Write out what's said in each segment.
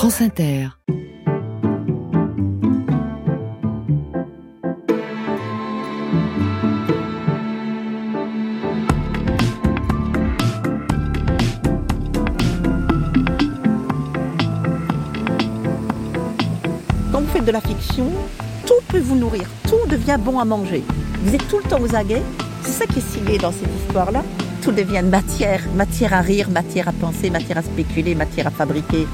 France Inter. Quand vous faites de la fiction, tout peut vous nourrir, tout devient bon à manger. Vous êtes tout le temps aux aguets. C'est ça qui est stylé dans cette histoire-là. Tout devient matière, matière à rire, matière à penser, matière à spéculer, matière à fabriquer,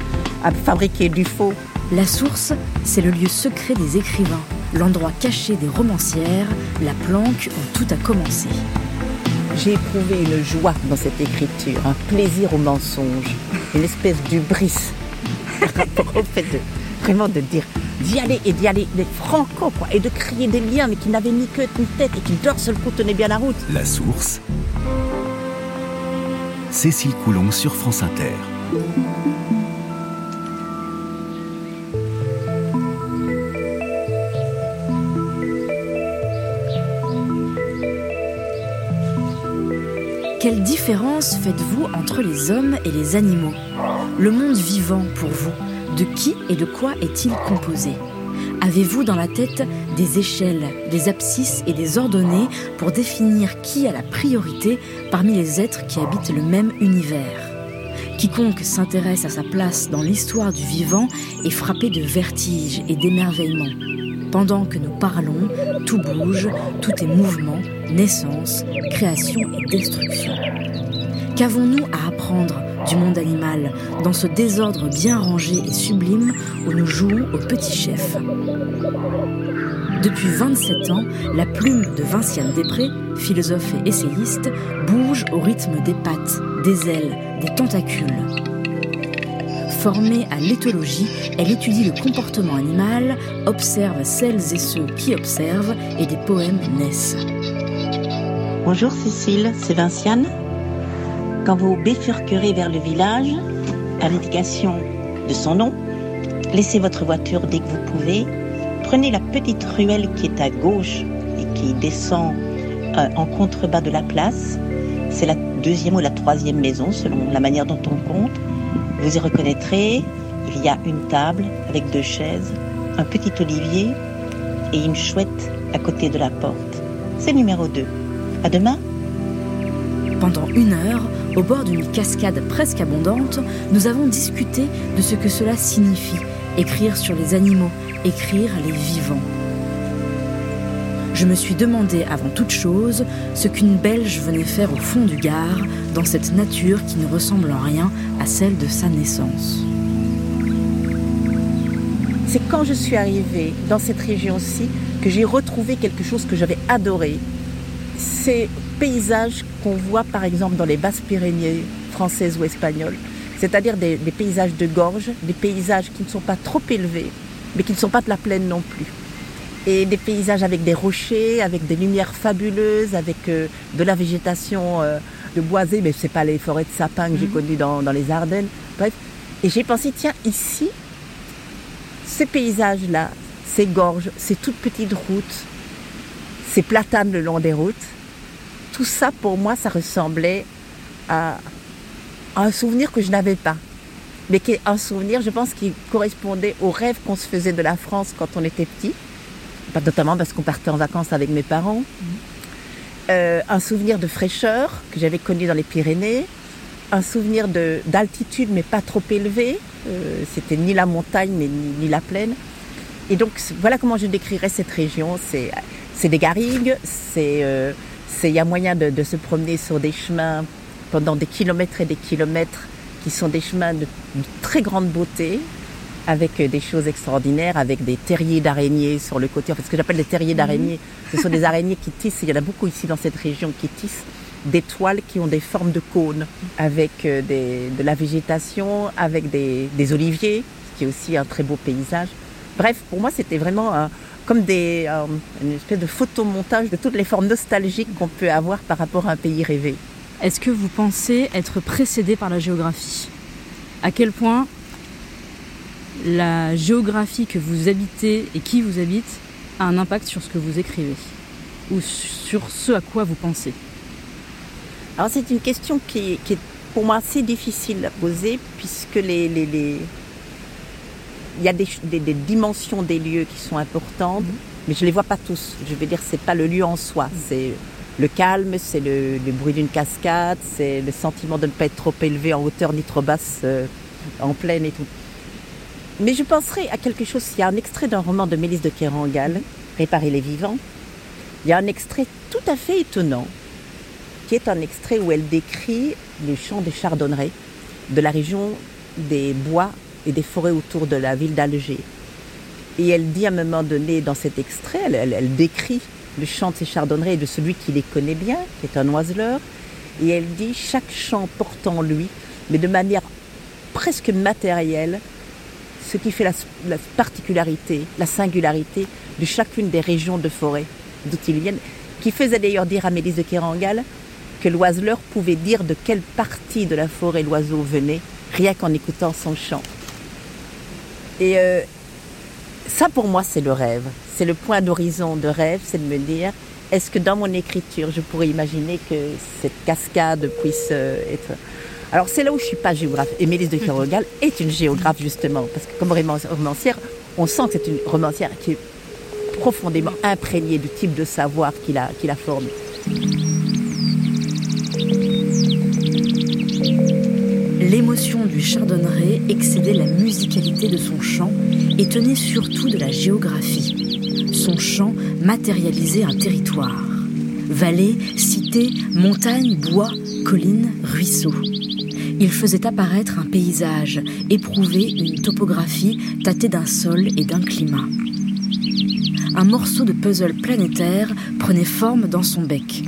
à fabriquer du faux. La source, c'est le lieu secret des écrivains, l'endroit caché des romancières, la planque où tout a commencé. J'ai éprouvé une joie dans cette écriture, un plaisir au mensonge, une espèce d'ubris par rapport au fait de vraiment de dire d'y aller et d'y aller mais franco quoi et de créer des liens mais qui n'avaient ni queue ni tête et qui d'un seul coup tenaient bien la route. La source. Cécile Coulon sur France Inter. Quelle différence faites-vous entre les hommes et les animaux Le monde vivant pour vous, de qui et de quoi est-il composé Avez-vous dans la tête des échelles, des abscisses et des ordonnées pour définir qui a la priorité parmi les êtres qui habitent le même univers Quiconque s'intéresse à sa place dans l'histoire du vivant est frappé de vertige et d'émerveillement. Pendant que nous parlons, tout bouge, tout est mouvement, naissance, création et destruction. Qu'avons-nous à apprendre du monde animal dans ce désordre bien rangé et sublime où nous jouons au petit chef? Depuis 27 ans, la plume de Vinciane Després, philosophe et essayiste, bouge au rythme des pattes, des ailes, des tentacules. Formée à l'éthologie, elle étudie le comportement animal, observe celles et ceux qui observent et des poèmes naissent. Bonjour Cécile, c'est Vinciane. Quand vous bifurquerez vers le village, à l'indication de son nom, laissez votre voiture dès que vous pouvez. Prenez la petite ruelle qui est à gauche et qui descend euh, en contrebas de la place. C'est la deuxième ou la troisième maison selon la manière dont on compte. Vous y reconnaîtrez, il y a une table avec deux chaises, un petit olivier et une chouette à côté de la porte. C'est numéro 2. À demain. Pendant une heure, au bord d'une cascade presque abondante, nous avons discuté de ce que cela signifie, écrire sur les animaux, écrire les vivants. Je me suis demandé avant toute chose ce qu'une Belge venait faire au fond du Gard, dans cette nature qui ne ressemble en rien à celle de sa naissance. C'est quand je suis arrivée dans cette région-ci que j'ai retrouvé quelque chose que j'avais adoré. Ces paysages qu'on voit par exemple dans les basses Pyrénées françaises ou espagnoles, c'est-à-dire des, des paysages de gorge, des paysages qui ne sont pas trop élevés, mais qui ne sont pas de la plaine non plus. Et des paysages avec des rochers, avec des lumières fabuleuses, avec euh, de la végétation euh, de boisée, mais c'est pas les forêts de sapins que j'ai connues dans, dans les Ardennes. Bref. Et j'ai pensé, tiens, ici, ces paysages-là, ces gorges, ces toutes petites routes, ces platanes le long des routes, tout ça pour moi, ça ressemblait à, un souvenir que je n'avais pas. Mais qui est un souvenir, je pense, qui correspondait au rêve qu'on se faisait de la France quand on était petit, notamment parce qu'on partait en vacances avec mes parents. Euh, un souvenir de fraîcheur que j'avais connu dans les Pyrénées, un souvenir de- d'altitude mais pas trop élevé. Euh, C'était ni la montagne mais ni, ni la plaine. Et donc voilà comment je décrirais cette région. C'est c'est des garrigues, c'est euh, il y a moyen de, de se promener sur des chemins pendant des kilomètres et des kilomètres qui sont des chemins de, de très grande beauté avec euh, des choses extraordinaires, avec des terriers d'araignées sur le côté. Enfin, ce que j'appelle des terriers d'araignées, ce sont des araignées qui tissent, il y en a beaucoup ici dans cette région qui tissent des toiles qui ont des formes de cônes, avec euh, des- de la végétation, avec des, des oliviers, ce qui est aussi un très beau paysage. Bref, pour moi, c'était vraiment un- comme des, euh, une espèce de photomontage de toutes les formes nostalgiques qu'on peut avoir par rapport à un pays rêvé. Est-ce que vous pensez être précédé par la géographie? À quel point la géographie que vous habitez et qui vous habite a un impact sur ce que vous écrivez ou sur ce à quoi vous pensez? Alors c'est une question qui, qui est pour moi assez difficile à poser puisque les, les, les, il y a des, des- des dimensions des lieux qui sont importantes, mais je les vois pas tous. Je veux dire, c'est pas le lieu en soi, c'est le calme, c'est le, le bruit d'une cascade, c'est le sentiment de ne pas être trop élevé en hauteur ni trop basse euh, en plaine et tout. Mais je penserai à quelque chose. Il y a un extrait d'un roman de Mélisse de Kerangal, Réparer les vivants. Il y a un extrait tout à fait étonnant, qui est un extrait où elle décrit les champs des chardonnerets de la région des bois et des forêts autour de la ville d'Alger. Et elle dit à un moment donné dans cet extrait, elle, décrit le champ de ces chardonnerets et de celui qui les connaît bien, qui est un oiseleur. Et elle dit chaque champ porte en lui, mais de manière presque matérielle, ce qui fait la, la particularité, la singularité de chacune des régions de forêt d'où ils viennent, qui faisait d'ailleurs dire à Mélisse de Kérangal que l'oiseleur pouvait dire de quelle partie de la forêt l'oiseau venait, rien qu'en écoutant son chant. Et euh, ça, pour moi, c'est le rêve. C'est le point d'horizon de rêve, c'est de me dire, est-ce que dans mon écriture, je pourrais imaginer que cette cascade puisse euh, être... Alors c'est là où je suis pas géographe. Et Mélisse de Kerangal est une géographe, justement, parce que comme roman- romancière, on sent que c'est une romancière qui est profondément imprégnée du type de savoir qu'il a, qu'il a formé. L'émotion du chardonneret excédait la musicalité de son chant et tenait surtout de la géographie. Son chant matérialisait un territoire. Vallées, cités, montagnes, bois, collines, ruisseaux. Il faisait apparaître un paysage, éprouver une topographie tâtée d'un sol et d'un climat. Un morceau de puzzle planétaire prenait forme dans son bec.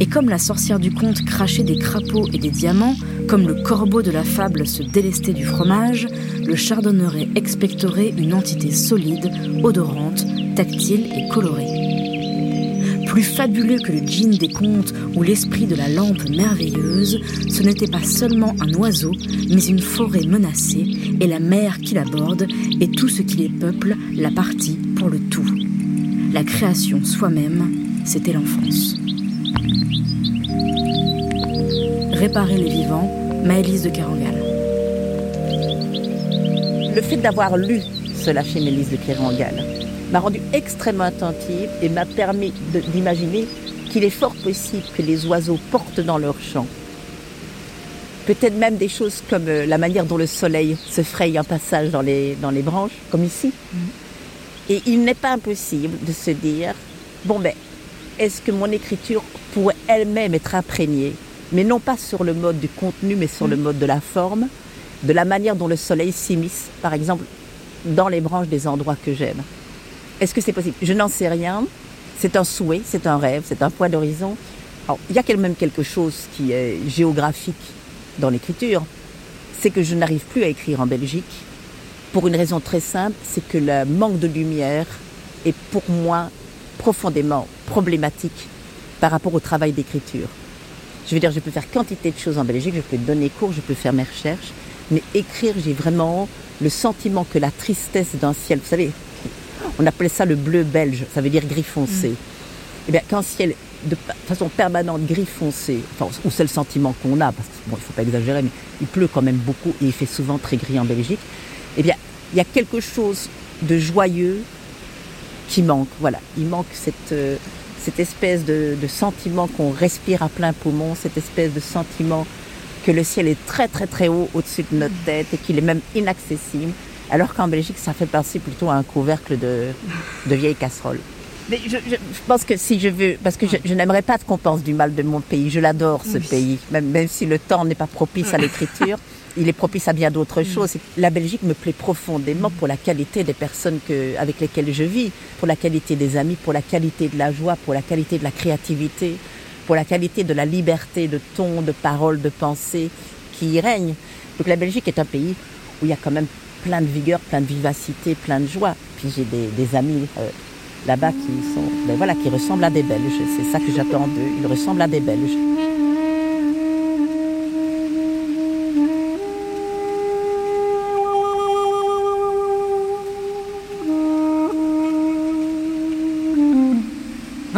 Et comme la sorcière du conte crachait des crapauds et des diamants, comme le corbeau de la fable se délestait du fromage, le chardonneret expectorait une entité solide, odorante, tactile et colorée. Plus fabuleux que le djinn des contes ou l'esprit de la lampe merveilleuse, ce n'était pas seulement un oiseau, mais une forêt menacée et la mer qui l'aborde et tout ce qui les peuple, la partie pour le tout. La création soi-même, c'était l'enfance. Réparer les vivants, Maëlys de Carangal. Le fait d'avoir lu cela chez Mélisse de Kérangal m'a rendue extrêmement attentive et m'a permis d'imaginer qu'il est fort possible que les oiseaux portent dans leur chant peut-être même des choses comme euh, la manière dont le soleil se fraye un passage dans les, dans les branches, comme ici. Et il n'est pas impossible de se dire, bon ben, est-ce que mon écriture pourrait elle-même être imprégnée, mais non pas sur le mode du contenu, mais sur le mode de la forme, de la manière dont le soleil s'immisce, par exemple, dans les branches des endroits que j'aime. Est-ce que c'est possible? Je n'en sais rien. C'est un souhait, c'est un rêve, c'est un point d'horizon. Alors, il y a quand même quelque chose qui est géographique dans l'écriture, c'est que je n'arrive plus à écrire en Belgique pour une raison très simple, c'est que le manque de lumière est pour moi profondément problématique par rapport au travail d'écriture. Je veux dire, je peux faire quantité de choses en Belgique, je peux donner cours, je peux faire mes recherches, mais écrire, j'ai vraiment le sentiment que la tristesse d'un ciel, vous savez, on appelait ça le bleu belge, ça veut dire gris foncé. Eh bien, qu'un ciel de façon permanente gris foncé, enfin, ou c'est le sentiment qu'on a, parce que bon, il faut pas exagérer, mais il pleut quand même beaucoup et il fait souvent très gris en Belgique. Eh bien, il y a quelque chose de joyeux qui manque. Voilà, il manque cette, euh, cette espèce de, de sentiment qu'on respire à plein poumon, cette espèce de sentiment que le ciel est très très très haut au-dessus de notre tête et qu'il est même inaccessible, alors qu'en Belgique, ça fait penser plutôt à un couvercle de, de vieille casserole. Mais je, je- je pense que si je veux, parce que je, je n'aimerais pas qu'on pense du mal de mon pays, je l'adore ce pays, même, même si le temps n'est pas propice à l'écriture, il est propice à bien d'autres choses. La Belgique me plaît profondément pour la qualité des personnes que, avec lesquelles je vis, pour la qualité des amis, pour la qualité de la joie, pour la qualité de la créativité, pour la qualité de la liberté de ton, de parole, de pensée qui y règne. Donc la Belgique est un pays où il y a quand même plein de vigueur, plein de vivacité, plein de joie. Puis j'ai des, des amis euh, là-bas qui sont, ben voilà, qui ressemblent à des Belges. C'est ça que j'attends d'eux. Ils ressemblent à des Belges.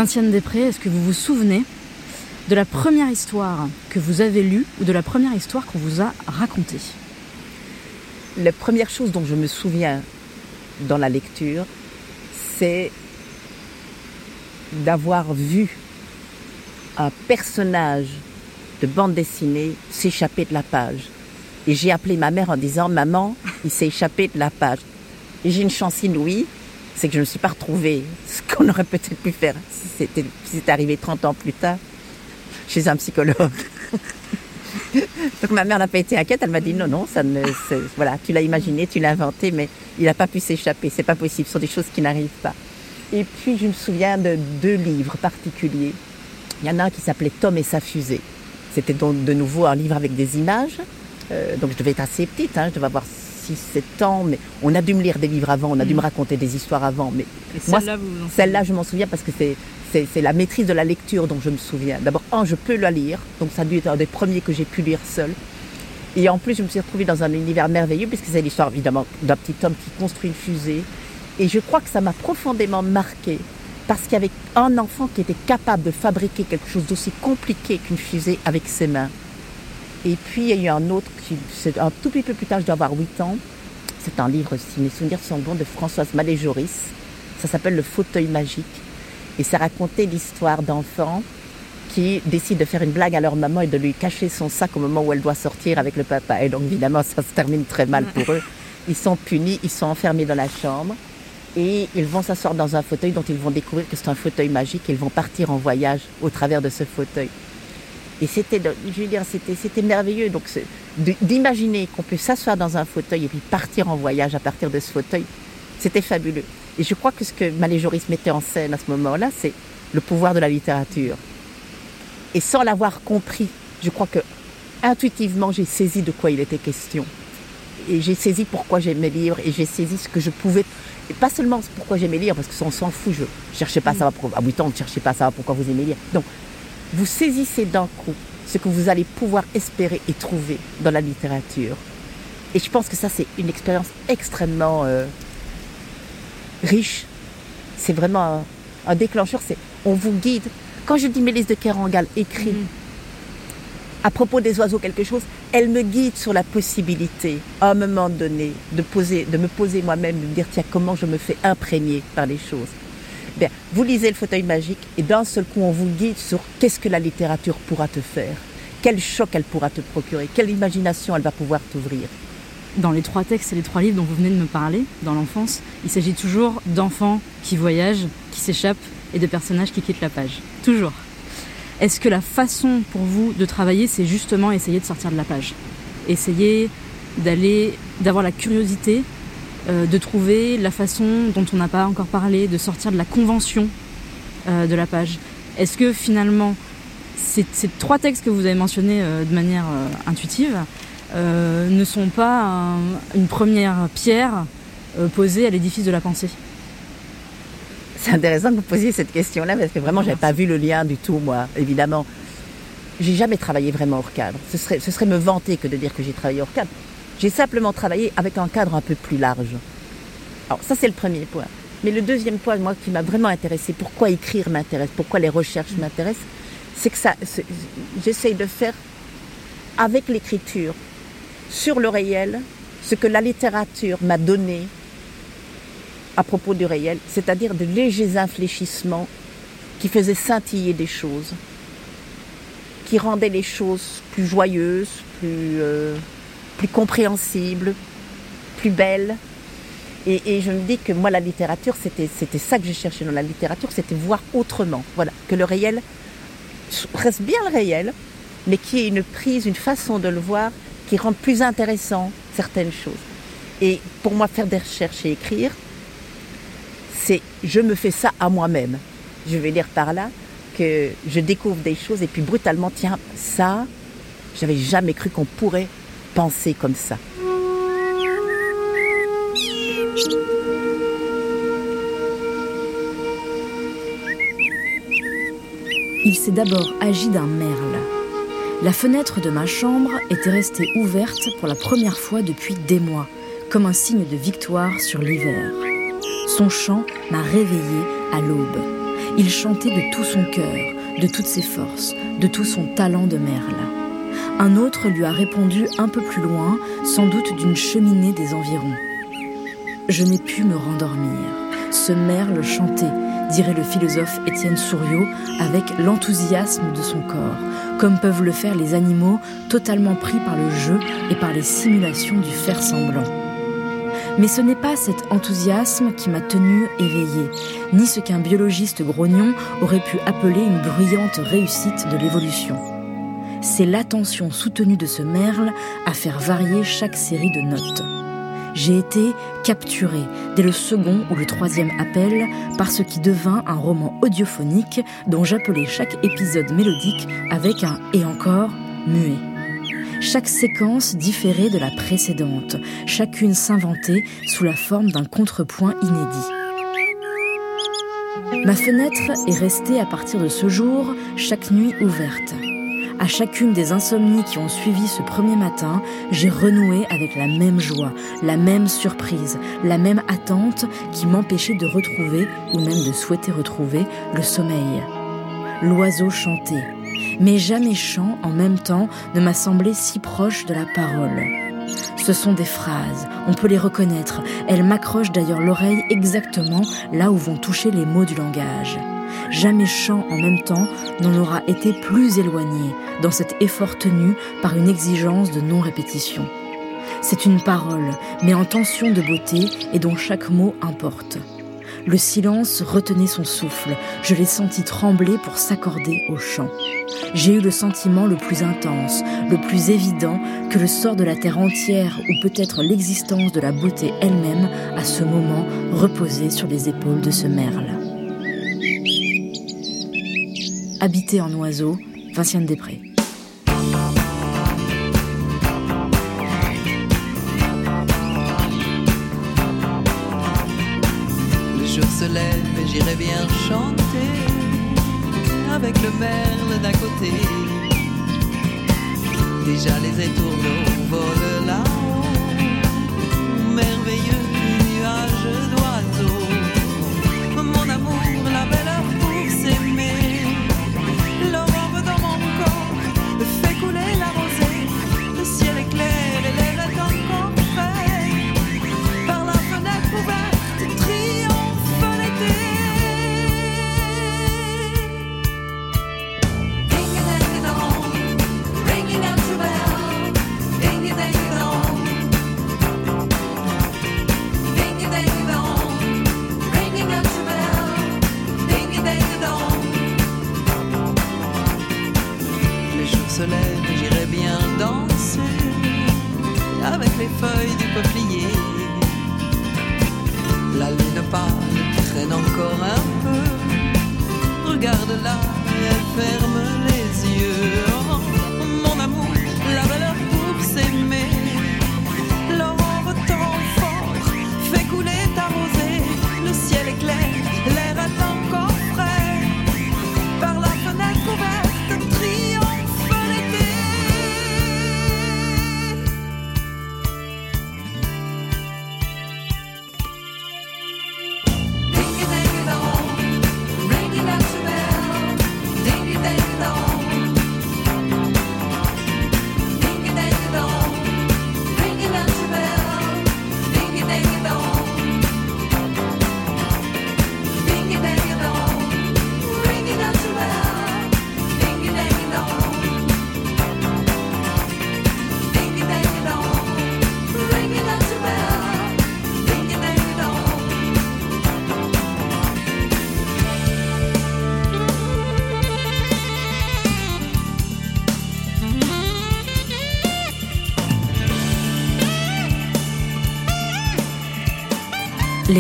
Vinciane Després, est-ce que vous vous souvenez de la première histoire que vous avez lue ou de la première histoire qu'on vous a racontée? La première chose dont je me souviens dans la lecture, c'est d'avoir vu un personnage de bande dessinée s'échapper de la page. Et j'ai appelé ma mère en disant Maman, il s'est échappé de la page. Et j'ai une chance inouïe, c'est que je ne me suis pas retrouvée. Ce qu'on aurait peut-être pu faire si c'était, arrivé 30 ans plus tard chez un psychologue. Donc ma mère n'a pas été inquiète, elle m'a dit non, non, ça ne, voilà, tu l'as imaginé, tu l'as inventé, mais il n'a pas pu s'échapper, c'est pas possible, ce sont des choses qui n'arrivent pas. Et puis je me souviens de deux livres particuliers. Il y en a un qui s'appelait Tom et sa fusée. C'était donc de nouveau un livre avec des images. Euh, donc je devais être assez petite, hein, je devais avoir 6-7 ans, mais on a dû me lire des livres avant, on a dû me raconter des histoires avant. Mais celle-là, celle-là, je m'en souviens parce que c'est c'est la maîtrise de la lecture dont je me souviens. D'abord, un, je peux la lire, donc ça a dû être un des premiers que j'ai pu lire seul. Et en plus, je me suis retrouvée dans un univers merveilleux, puisque c'est l'histoire évidemment d'un petit homme qui construit une fusée. Et je crois que ça m'a profondément marqué, parce qu'il y avait un enfant qui était capable de fabriquer quelque chose d'aussi compliqué qu'une fusée avec ses mains. Et puis, il y a eu un autre, qui, un tout petit peu plus tard, je dois avoir 8 ans. C'est un livre, si mes souvenirs sont bons, de Françoise Malé-Joris. Ça s'appelle Le fauteuil magique. Et ça racontait l'histoire d'enfants qui décident de faire une blague à leur maman et de lui cacher son sac au moment où elle doit sortir avec le papa. Et donc évidemment, ça se termine très mal pour eux. Ils sont punis, ils sont enfermés dans la chambre et ils vont s'asseoir dans un fauteuil dont ils vont découvrir que c'est un fauteuil magique ils vont partir en voyage au travers de ce fauteuil. Et c'était, je veux dire, c'était, c'était merveilleux. Donc, d'imaginer qu'on peut s'asseoir dans un fauteuil et puis partir en voyage à partir de ce fauteuil, c'était fabuleux. Et je crois que ce que Malé Joris mettait en scène à ce moment-là, c'est le pouvoir de la littérature. Et sans l'avoir compris, je crois que intuitivement, j'ai saisi de quoi il était question. Et j'ai saisi pourquoi j'aimais lire et j'ai saisi ce que je pouvais. Et pas seulement pourquoi j'aimais lire, parce que ça, on s'en fout. Je cherchais pas à savoir. À 8 ans, ne cherchez pas à savoir pourquoi vous aimez lire. Vous saisissez d'un coup ce que vous allez pouvoir espérer et trouver dans la littérature. Et je pense que ça, c'est une expérience extrêmement euh, riche. C'est vraiment un, déclencheur. C'est on vous guide. Quand je dis Mélisse de Kerangal écrit mm. à propos des oiseaux quelque chose, elle me guide sur la possibilité, à un moment donné, de, poser, de me poser moi-même, de me dire tiens comment je me fais imprégner par les choses. Bien, vous lisez le fauteuil magique et d'un seul coup on vous guide sur qu'est-ce que la littérature pourra te faire, quel choc elle pourra te procurer, quelle imagination elle va pouvoir t'ouvrir dans les trois textes et les trois livres dont vous venez de me parler, dans l'enfance, il s'agit toujours d'enfants qui voyagent, qui s'échappent et de personnages qui quittent la page. Toujours. Est-ce que la façon pour vous de travailler, c'est justement essayer de sortir de la page? Essayer d'aller, d'avoir la curiosité, euh, de trouver la façon dont on n'a pas encore parlé, de sortir de la convention euh, de la page Est-ce que finalement, ces, trois textes que vous avez mentionnés euh, de manière intuitive, ne sont pas une première pierre posée à l'édifice de la pensée? C'est intéressant que vous posiez cette question-là parce que vraiment, j'avais pas vu le lien du tout, moi, évidemment. J'ai jamais travaillé vraiment hors cadre. Ce serait, ce serait me vanter que de dire que j'ai travaillé hors cadre. J'ai simplement travaillé avec un cadre un peu plus large. Alors ça, c'est le premier point. Mais le deuxième point, moi, qui m'a vraiment intéressé, pourquoi écrire m'intéresse, pourquoi les recherches m'intéressent, c'est que ça, j'essaye de faire avec l'écriture sur le réel ce que la littérature m'a donné à propos du réel, c'est-à-dire de légers infléchissements qui faisaient scintiller des choses, qui rendaient les choses plus joyeuses, plus, euh, plus compréhensibles, plus belles. Et, je me dis que moi, la littérature, c'était, ça que je cherchais dans la littérature, c'était voir autrement. Voilà, que le réel reste bien le réel, mais qui ait une prise, une façon de le voir qui rendent plus intéressant certaines choses. Et pour moi, faire des recherches et écrire, c'est je me fais ça à moi-même. Je vais dire par là que je découvre des choses et puis brutalement, tiens, ça, j'avais jamais cru qu'on pourrait penser comme ça. Il s'est d'abord agi d'un merle la fenêtre de ma chambre était restée ouverte pour la première fois depuis des mois, comme un signe de victoire sur l'hiver. Son chant m'a réveillée à l'aube. Il chantait de tout son cœur, de toutes ses forces, de tout son talent de merle. Un autre lui a répondu un peu plus loin, sans doute d'une cheminée des environs. Je n'ai pu me rendormir. Ce merle chantait, dirait le philosophe Étienne Souriau, avec l'enthousiasme de son corps, comme peuvent le faire les animaux totalement pris par le jeu et par les simulations du faire semblant. Mais ce n'est pas cet enthousiasme qui m'a tenu éveillée, ni ce qu'un biologiste grognon aurait pu appeler une bruyante réussite de l'évolution. C'est l'attention soutenue de ce merle à faire varier chaque série de notes. J'ai été capturée dès le second ou le troisième appel par ce qui devint un roman audiophonique dont j'appelais chaque épisode mélodique avec un et encore muet. Chaque séquence différait de la précédente, chacune s'inventait sous la forme d'un contrepoint inédit. Ma fenêtre est restée à partir de ce jour chaque nuit ouverte. À chacune des insomnies qui ont suivi ce premier matin, j'ai renoué avec la même joie, la même surprise, la même attente qui m'empêchait de retrouver, ou même de souhaiter retrouver, le sommeil. L'oiseau chantait, mais jamais chant en même temps ne m'a semblé si proche de la parole. Ce sont des phrases, on peut les reconnaître, elles m'accrochent d'ailleurs l'oreille exactement là où vont toucher les mots du langage. Jamais chant en même temps n'en aura été plus éloigné dans cet effort tenu par une exigence de non-répétition. C'est une parole, mais en tension de beauté et dont chaque mot importe. Le silence retenait son souffle. Je l'ai senti trembler pour s'accorder au chant. J'ai eu le sentiment le plus intense, le plus évident que le sort de la terre entière ou peut-être l'existence de la beauté elle-même à ce moment reposait sur les épaules de ce merle. Habité en oiseau, Vinciane Després. se lève et j'irai bien chanter avec le merle d'à côté. Déjà les étourneaux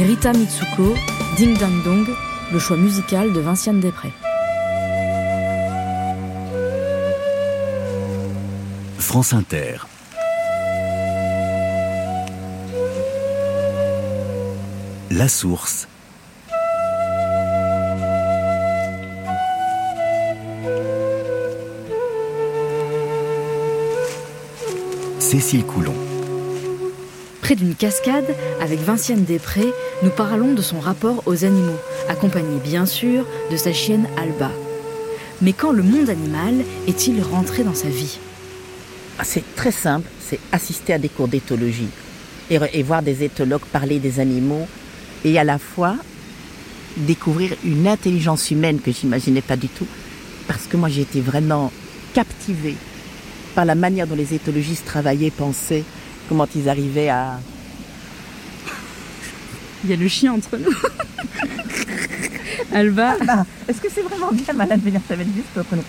Rita Mitsuko, Ding Dang Dong, le choix musical de Vinciane Després. France Inter. La source. Cécile Coulon. Près d'une cascade, avec Vinciane Després, nous parlons de son rapport aux animaux, accompagné bien sûr de sa chienne Alba. Mais quand le monde animal est-il rentré dans sa vie? Ah, C'est très simple, c'est assister à des cours d'éthologie. et, et voir des éthologues parler des animaux et à la fois découvrir une intelligence humaine que j'imaginais pas du tout parce que moi j'ai été vraiment captivée par la manière dont les éthologistes travaillaient, pensaient, comment ils arrivaient à... Il y a le chien entre nous. Alba. Ah, Est-ce que c'est vraiment bien malade de venir mettre juste autre nous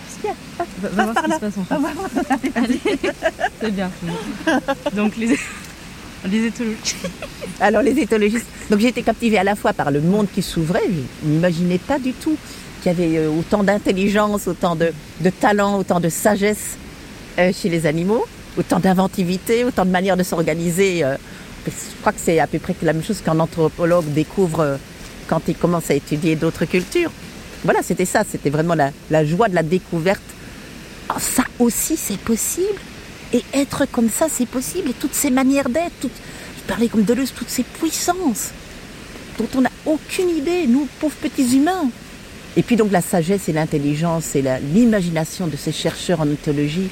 Va, va voir ce qui se passe en fait. Allez, c'est bien. Donc les, les éthologistes. Alors les éthologistes. Donc j'ai été captivée à la fois par le monde qui s'ouvrait. Je n'imaginais pas du tout qu'il y avait euh, autant d'intelligence, autant de, de talent, autant de sagesse euh, chez les animaux, autant d'inventivité, autant de manières de s'organiser. euh. je crois que c'est à peu près la même chose qu'un anthropologue découvre euh, quand il commence à étudier d'autres cultures. Voilà, c'était ça, c'était vraiment la, joie de la découverte. Oh, ça aussi, c'est possible. Et être comme ça, c'est possible. Et toutes ces manières d'être, toutes, je parlais comme Deleuze, toutes ces puissances dont on n'a aucune idée, nous, pauvres petits humains. Et puis donc la sagesse et l'intelligence et l'imagination de ces chercheurs en ethologie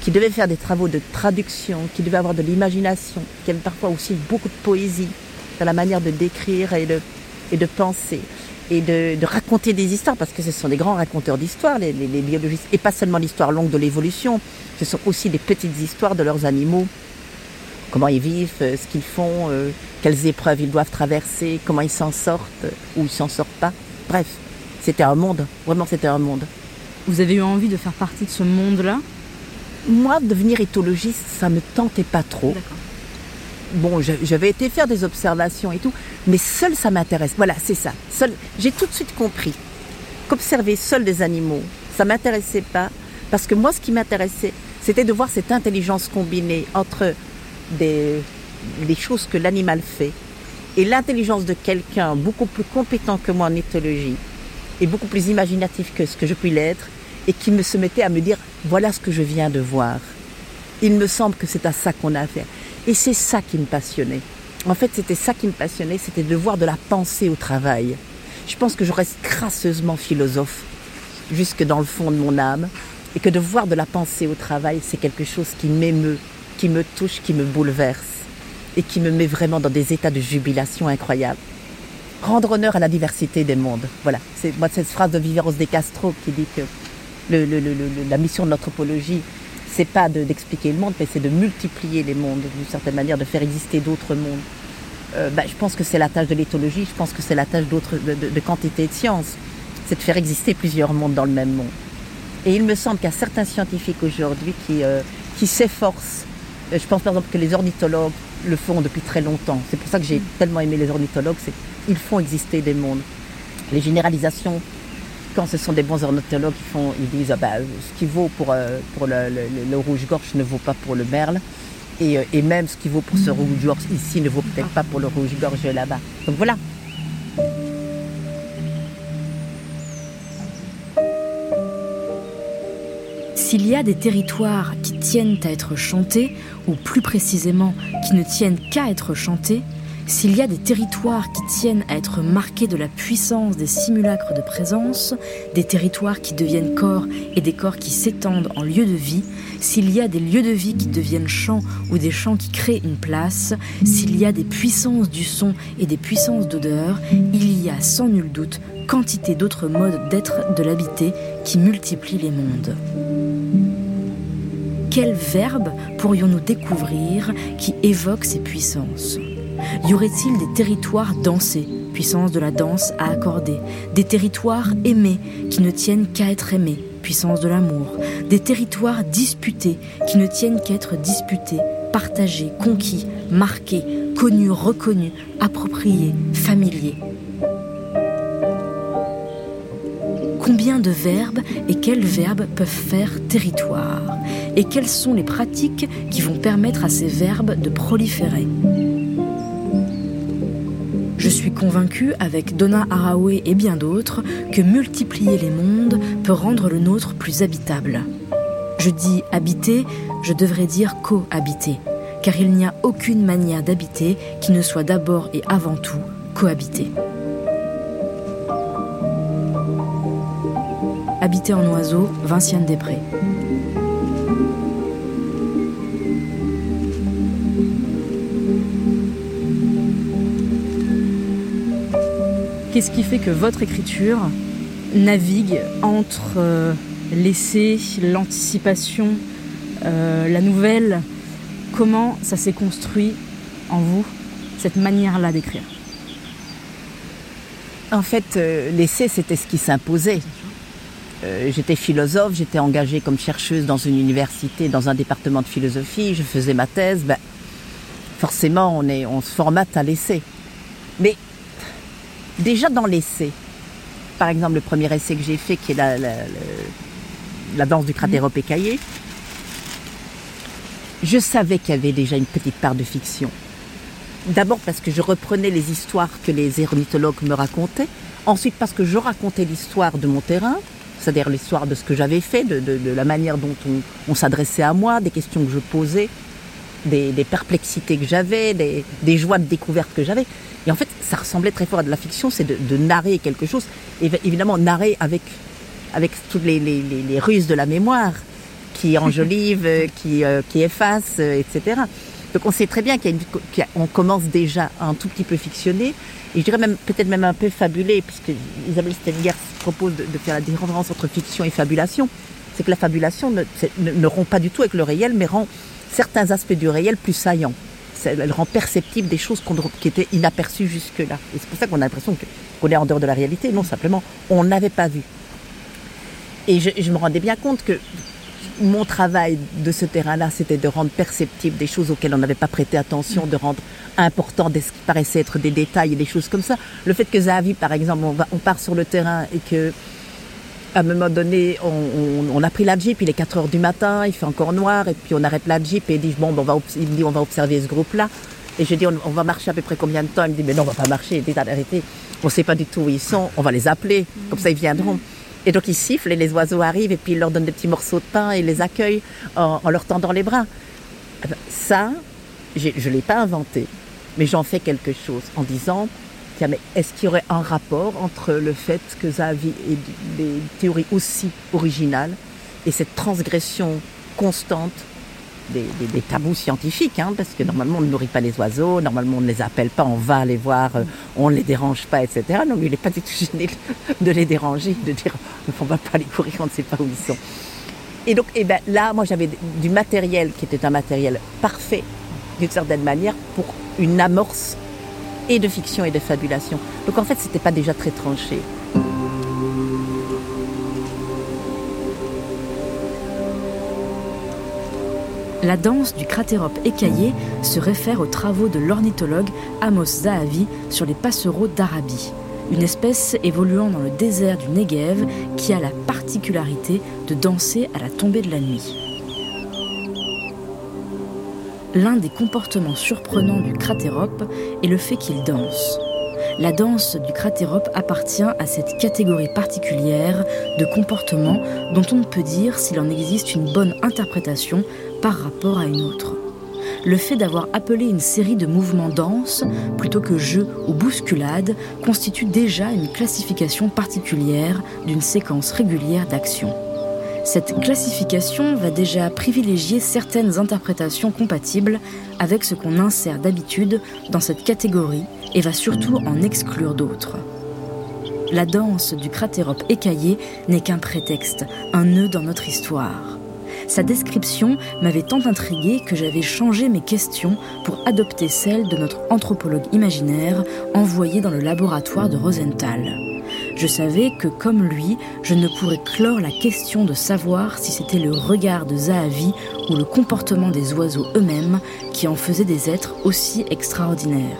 qui devaient faire des travaux de traduction, qui devaient avoir de l'imagination, qui avaient parfois aussi beaucoup de poésie dans la manière de décrire et de, penser et de, raconter des histoires, parce que ce sont des grands raconteurs d'histoires, les biologistes, et pas seulement l'histoire longue de l'évolution, ce sont aussi des petites histoires de leurs animaux, comment ils vivent, euh, ce qu'ils font, euh, quelles épreuves ils doivent traverser, comment ils s'en sortent, euh, ou ils s'en sortent pas. Bref, c'était un monde, vraiment c'était un monde. Vous avez eu envie de faire partie de ce monde-là? Moi, devenir éthologiste, ça me tentait pas trop. Bon, j'avais été faire des observations et tout, mais seul ça m'intéresse. Voilà, c'est ça. Seul, j'ai tout de suite compris qu'observer seul des animaux, ça m'intéressait pas, parce que moi, ce qui m'intéressait, c'était de voir cette intelligence combinée entre des, des choses que l'animal fait et l'intelligence de quelqu'un beaucoup plus compétent que moi en éthologie et beaucoup plus imaginatif que ce que je puis l'être et qui me se mettait à me dire voilà ce que je viens de voir. Il me semble que c'est à ça qu'on a affaire. Et c'est ça qui me passionnait. En fait, c'était ça qui me passionnait, c'était de voir de la pensée au travail. Je pense que je reste crasseusement philosophe, jusque dans le fond de mon âme, et que de voir de la pensée au travail, c'est quelque chose qui m'émeut, qui me touche, qui me bouleverse, et qui me met vraiment dans des états de jubilation incroyables. Rendre honneur à la diversité des mondes. Voilà, c'est moi cette phrase de Viveros de Castro qui dit que la mission de l'anthropologie, c'est pas de- d'expliquer le monde, mais c'est de multiplier les mondes, d'une certaine manière, de faire exister d'autres mondes. Euh, bah, je pense que c'est la tâche de l'éthologie, je pense que c'est la tâche de, de- de quantité de sciences, c'est de faire exister plusieurs mondes dans le même monde. Et il me semble qu'il y a certains scientifiques aujourd'hui qui, euh, s'efforcent. Euh, Je pense par exemple que les ornithologues le font depuis très longtemps. C'est pour ça que j'ai tellement aimé les ornithologues, c'est qu'ils font exister des mondes. Les généralisations, quand ce sont des bons ornithologues qui font, ils disent ah bah, ce qui vaut pour, euh, pour le, le- le rouge-gorge ne vaut pas pour le merle. Et, euh, et même ce qui vaut pour ce rouge-gorge ici ne vaut peut-être pas pour le rouge-gorge là-bas. Donc voilà. S'il y a des territoires qui tiennent à être chantés, ou plus précisément qui ne tiennent qu'à être chantés, s'il y a des territoires qui tiennent à être marqués de la puissance des simulacres de présence, des territoires qui deviennent corps et des corps qui s'étendent en lieux de vie, s'il y a des lieux de vie qui deviennent champs ou des champs qui créent une place, s'il y a des puissances du son et des puissances d'odeur, il y a sans nul doute quantité d'autres modes d'être de l'habité qui multiplient les mondes. Quel verbe pourrions-nous découvrir qui évoque ces puissances? Y aurait-il des territoires dansés, puissance de la danse à accorder, des territoires aimés qui ne tiennent qu'à être aimés, puissance de l'amour, des territoires disputés qui ne tiennent qu'à être disputés, partagés, conquis, marqués, connus, reconnus, appropriés, familiers? Combien de verbes et quels verbes peuvent faire territoire? Et quelles sont les pratiques qui vont permettre à ces verbes de proliférer? Je suis convaincue, avec Donna Haraway et bien d'autres, que multiplier les mondes peut rendre le nôtre plus habitable. Je dis habiter, je devrais dire cohabiter, car il n'y a aucune manière d'habiter qui ne soit d'abord et avant tout cohabiter. Habiter en oiseau, Vinciane Després. Qu'est-ce qui fait que votre écriture navigue entre euh, l'essai, l'anticipation, euh, la nouvelle? Comment ça s'est construit en vous, cette manière-là d'écrire? En fait, euh, l'essai, c'était ce qui s'imposait. J'étais philosophe, j'étais engagée comme chercheuse dans une université, dans un département de philosophie, je faisais ma thèse. Ben, forcément, on, est, on se formate à l'essai. Mais déjà dans l'essai, par exemple, le premier essai que j'ai fait, qui est la, la, la, danse du cratérope écaillé, je savais qu'il y avait déjà une petite part de fiction. D'abord parce que je reprenais les histoires que les ornithologues me racontaient. Ensuite parce que je racontais l'histoire de mon terrain, c'est-à-dire l'histoire de ce que j'avais fait, de, de, de, la manière dont on, on s'adressait à moi, des questions que je posais, des, des perplexités que j'avais, des, des, joies de découverte que j'avais. Et en fait, ça ressemblait très fort à de la fiction, c'est de, de, narrer quelque chose. Et évidemment, narrer avec, avec toutes les, les, les, les ruses de la mémoire qui enjolive, qui, euh, qui efface, euh, etc. Donc on sait très bien qu'on qu commence déjà un tout petit peu fictionner, et je dirais même peut-être même un peu fabulé, puisque Isabelle Stenger propose de, de, faire la différence entre fiction et fabulation. C'est que la fabulation ne, ne, ne, rompt pas du tout avec le réel, mais rend certains aspects du réel plus saillants. Elle rend perceptible des choses qu qui étaient inaperçues jusque-là. Et c'est pour ça qu'on a l'impression qu'on qu est en dehors de la réalité. Non, simplement, on n'avait pas vu. Et je, me rendais bien compte que mon travail de ce terrain-là, c'était de rendre perceptible des choses auxquelles on n'avait pas prêté attention, de rendre important ce qui paraissait être des détails et des choses comme ça. Le fait que Zahavi, par exemple, on, va, on part sur le terrain et que à un moment donné, on, on, on, a pris la Jeep, il est 4 heures du matin, il fait encore noir, et puis on arrête la Jeep et il dit, bon, ben on va, il me dit, on va observer ce groupe-là. Et je dis, on, on, va marcher à peu près combien de temps? Il me dit, mais non, on va pas marcher, il dit, arrêtez, on sait pas du tout où ils sont, on va les appeler, comme ça ils viendront. Et donc ils sifflent et les oiseaux arrivent et puis ils leur donnent des petits morceaux de pain et les accueillent en, en leur tendant les bras. Ça, je ne l'ai pas inventé, mais j'en fais quelque chose en disant tiens, mais est-ce qu'il y aurait un rapport entre le fait que Zahavi ait des théories aussi originales et cette transgression constante des, tabous scientifiques, hein, parce que normalement on ne nourrit pas les oiseaux, normalement on ne les appelle pas, on va les voir, euh, on ne les dérange pas, etc. Donc il n'est pas du tout gêné de les déranger, de dire on ne va pas les courir, on ne sait pas où ils sont. Et donc et ben, là, moi j'avais du matériel qui était un matériel parfait, d'une certaine manière, pour une amorce et de fiction et de fabulation. Donc en fait, c'était pas déjà très tranché. La danse du cratérope écaillé se réfère aux travaux de l'ornithologue Amos Zahavi sur les passereaux d'Arabie, une espèce évoluant dans le désert du Negev qui a la particularité de danser à la tombée de la nuit. L'un des comportements surprenants du cratérope est le fait qu'il danse. La danse du cratérope appartient à cette catégorie particulière de comportements dont on ne peut dire s'il en existe une bonne interprétation par rapport à une autre. Le fait d'avoir appelé une série de mouvements danse plutôt que jeu ou bousculade constitue déjà une classification particulière d'une séquence régulière d'actions. Cette classification va déjà privilégier certaines interprétations compatibles avec ce qu'on insère d'habitude dans cette catégorie et va surtout en exclure d'autres. La danse du cratérope écaillé n'est qu'un prétexte, un nœud dans notre histoire. Sa description m'avait tant intrigué que j'avais changé mes questions pour adopter celles de notre anthropologue imaginaire envoyé dans le laboratoire de Rosenthal. Je savais que, comme lui, je ne pourrais clore la question de savoir si c'était le regard de Zahavi ou le comportement des oiseaux eux-mêmes qui en faisaient des êtres aussi extraordinaires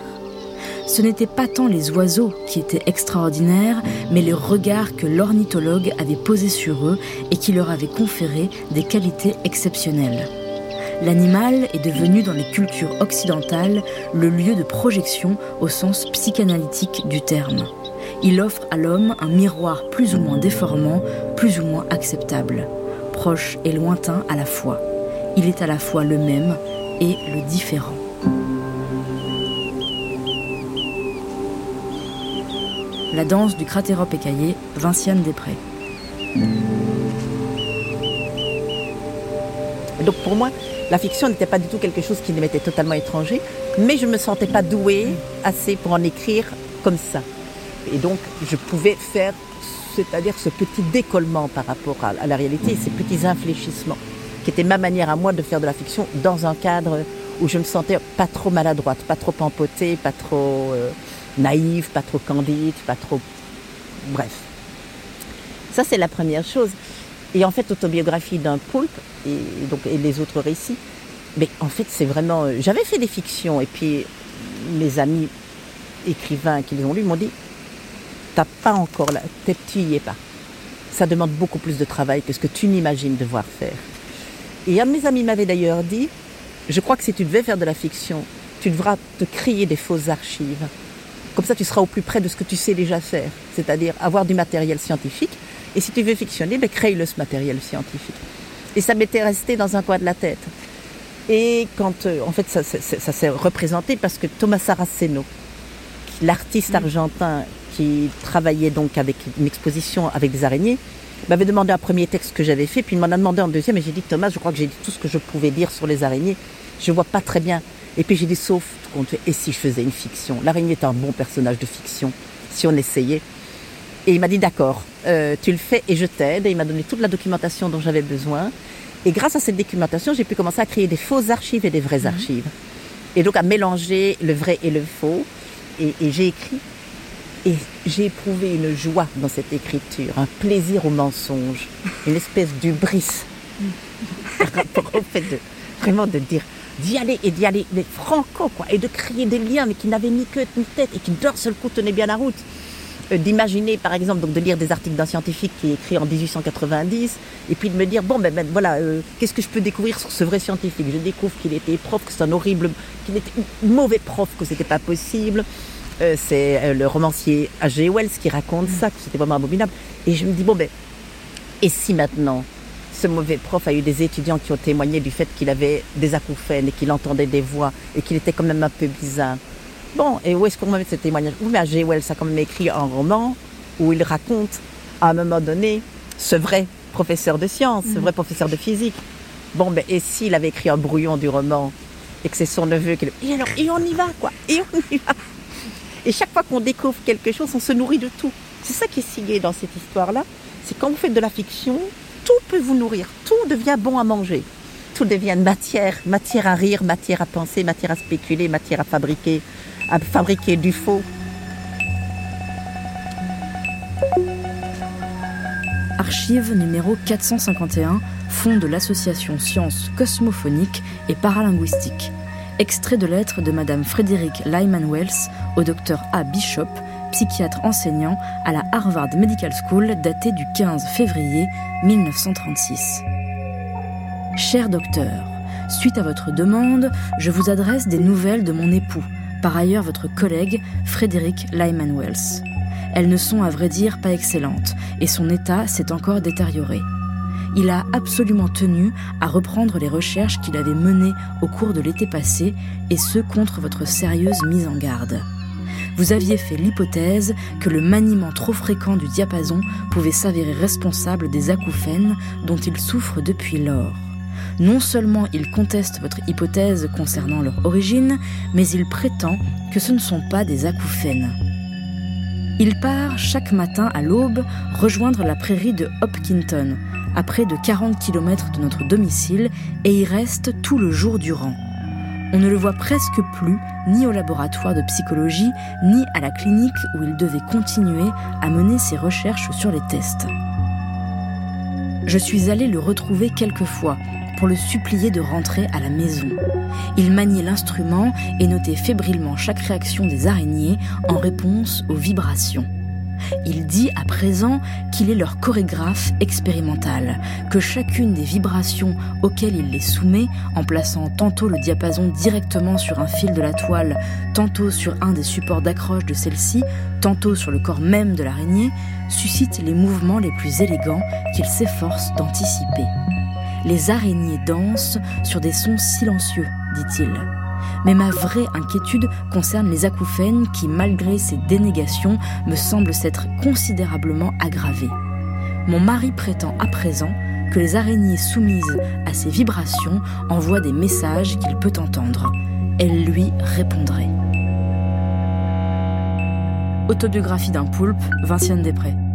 ce n'étaient pas tant les oiseaux qui étaient extraordinaires, mais les regards que l'ornithologue avait posés sur eux et qui leur avaient conféré des qualités exceptionnelles. L'animal est devenu dans les cultures occidentales le lieu de projection au sens psychanalytique du terme. Il offre à l'homme un miroir plus ou moins déformant, plus ou moins acceptable, proche et lointain à la fois. Il est à la fois le même et le différent. La danse du cratérope écaillé, Vinciane Després. Donc pour moi, la fiction n'était pas du tout quelque chose qui m'était totalement étranger, mais je ne me sentais pas douée assez pour en écrire comme ça. Et donc, je pouvais faire, c'est-à-dire ce petit décollement par rapport à, la réalité, ces petits infléchissements, qui étaient ma manière à moi de faire de la fiction dans un cadre où je me sentais pas trop maladroite, pas trop empotée, pas trop euh, naïve, pas trop candide, pas trop... Bref. Ça, c'est la première chose. Et en fait, autobiographie d'un poulpe, et, donc, et les autres récits, mais en fait, c'est vraiment... euh, J'avais fait des fictions, et puis mes amis écrivains qui les ont lus m'ont dit, t'as pas encore là, tu y es pas. Ça demande beaucoup plus de travail que ce que tu n'imagines devoir faire. Et un de mes amis m'avait d'ailleurs dit, je crois que si tu devais faire de la fiction, tu devras te créer des fausses archives. Comme ça, tu seras au plus près de ce que tu sais déjà faire, c'est-à-dire avoir du matériel scientifique. Et si tu veux fictionner, ben, crée-le ce matériel scientifique. Et ça m'était resté dans un coin de la tête. Et quand, euh, en fait, ça, ça- ça- ça s'est représenté parce que Thomas Saraceno, l'artiste argentin qui travaillait donc avec une exposition avec des araignées, m'avait demandé un premier texte que j'avais fait, puis il m'en a demandé un deuxième, et j'ai dit Thomas, je crois que j'ai dit tout ce que je pouvais dire sur les araignées. Je vois pas très bien. Et puis j'ai dit sauf et si je faisais une fiction? L'araignée est un bon personnage de fiction, si on essayait. Et il m'a dit d'accord, euh, tu le fais et je t'aide. Et il m'a donné toute la documentation dont j'avais besoin. Et grâce à cette documentation, j'ai pu commencer à créer des fausses archives et des vraies archives. Et donc à mélanger le vrai et le faux. Et, et j'ai écrit. Et j'ai éprouvé une joie dans cette écriture, un plaisir au mensonge, une espèce d'ubris par rapport au fait de vraiment de dire d'y aller et d'y aller mais franco quoi et de créer des liens mais qui n'avaient ni queue ni tête et qui d'un seul coup tenaient bien la route. Euh, d'imaginer par exemple de lire des articles d'un scientifique qui est écrit en 1890 et puis de me dire bon ben, ben, voilà euh, qu'est-ce que je peux découvrir sur ce vrai scientifique? Je découvre qu'il était prof que c'est un horrible qu'il était mauvais prof que c'était pas possible Euh, c'est euh, le romancier H.G. Wells qui raconte ça que c'était vraiment abominable et je me dis bon ben et si maintenant ce mauvais prof a eu des étudiants qui ont témoigné du fait qu'il avait des acouphènes et qu'il entendait des voix et qu'il était quand même un peu bizarre? Bon, et où est-ce qu'on va mettre ce témoignage? Oui, mais H.G. Wells a quand même écrit un roman où il raconte à un moment donné ce vrai professeur de sciences, ce vrai professeur de physique. Bon, ben, et s'il avait écrit un brouillon du roman et que c'est son neveu qui le... Et alors, et on y va, quoi Et on y va Et chaque fois qu'on découvre quelque chose, on se nourrit de tout. C'est ça qui est si gai dans cette histoire-là. C'est quand vous faites de la fiction, tout peut vous nourrir, tout devient bon à manger. Tout devient matière, matière à rire, matière à penser, matière à spéculer, matière à fabriquer, à fabriquer du faux. Archive numéro 451, fonds de l'association Sciences Cosmophoniques et Paralinguistiques. Extrait de lettre de Madame Frédéric Lyman Wells au docteur A. Bishop, psychiatre enseignant à la Harvard Medical School daté du 15 février 1936. Cher docteur, suite à votre demande, je vous adresse des nouvelles de mon époux, par ailleurs votre collègue Frédéric Lyman Wells. Elles ne sont à vrai dire pas excellentes et son état s'est encore détérioré. Il a absolument tenu à reprendre les recherches qu'il avait menées au cours de l'été passé et ce contre votre sérieuse mise en garde. Vous aviez fait l'hypothèse que le maniement trop fréquent du diapason pouvait s'avérer responsable des acouphènes dont il souffre depuis lors. Non seulement il conteste votre hypothèse concernant leur origine, mais il prétend que ce ne sont pas des acouphènes. Il part chaque matin à l'aube rejoindre la prairie de Hopkinton, à près de 40 km de notre domicile, et y reste tout le jour durant. On ne le voit presque plus, ni au laboratoire de psychologie, ni à la clinique où il devait continuer à mener ses recherches sur les tests. Je suis allée le retrouver quelques fois pour le supplier de rentrer à la maison. Il maniait l'instrument et notait fébrilement chaque réaction des araignées en réponse aux vibrations. Il dit à présent qu'il est leur chorégraphe expérimental, que chacune des vibrations auxquelles il les soumet, en plaçant tantôt le diapason directement sur un fil de la toile, tantôt sur un des supports d'accroche de celle-ci, tantôt sur le corps même de l'araignée, suscite les mouvements les plus élégants qu'il s'efforce d'anticiper. Les araignées dansent sur des sons silencieux, dit-il. Mais ma vraie inquiétude concerne les acouphènes qui, malgré ces dénégations, me semblent s'être considérablement aggravées. Mon mari prétend à présent que les araignées soumises à ces vibrations envoient des messages qu'il peut entendre. Elle lui répondrait. Autobiographie d'un poulpe, Vinciane Després.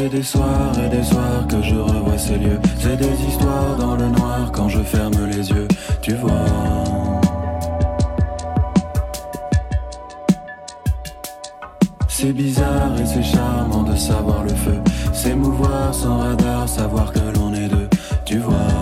Fait des soirs et des soirs que je revois ces lieux. C'est des histoires dans le noir quand je ferme les yeux. Tu vois. C'est bizarre et c'est charmant de savoir le feu. S'émouvoir sans radar, savoir que l'on est deux. Tu vois.